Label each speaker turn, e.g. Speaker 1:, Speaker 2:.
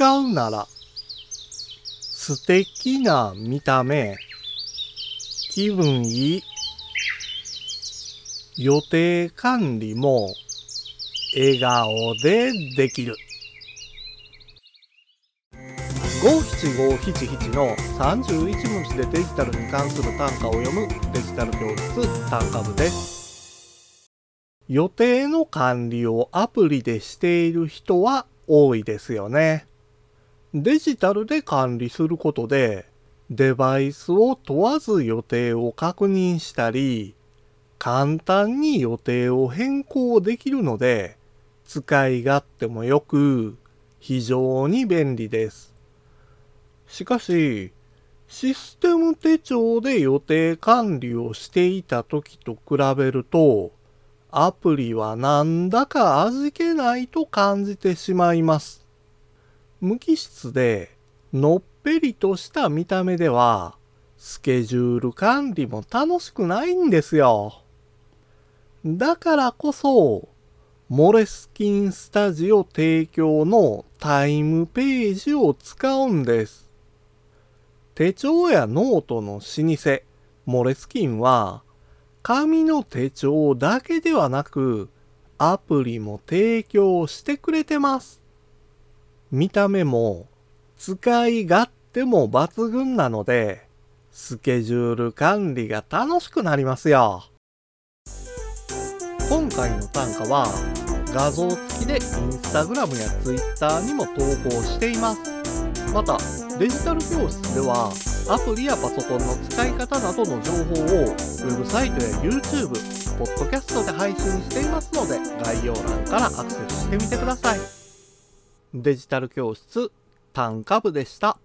Speaker 1: 使うなら素敵な見た目気分いい予定管理も笑顔でできる。五七五七七の31文字でデジタルに関する単価を読むデジタル教室単価部です。予定の管理をアプリでしている人は多いですよね。デジタルで管理することでデバイスを問わず予定を確認したり簡単に予定を変更できるので使い勝手も良く非常に便利です。しかし、システム手帳で予定管理をしていた時と比べると、アプリはなんだか味気ないと感じてしまいます。無機質でのっぺりとした見た目では、スケジュール管理も楽しくないんですよ。だからこそ、モレスキンスタジオ提供のタイムページを使うんです。手帳やノートの老舗、モレスキンは、紙の手帳だけではなく、アプリも提供してくれてます。見た目も、使い勝手も抜群なので、スケジュール管理が楽しくなりますよ。今回の単価は、画像付きでインスタグラムやツイッターにも投稿しています。また、デジタル教室では、アプリやパソコンの使い方などの情報を、ウェブサイトや YouTube、ポッドキャストで配信していますので、概要欄からアクセスしてみてください。デジタル教室、短歌部でした。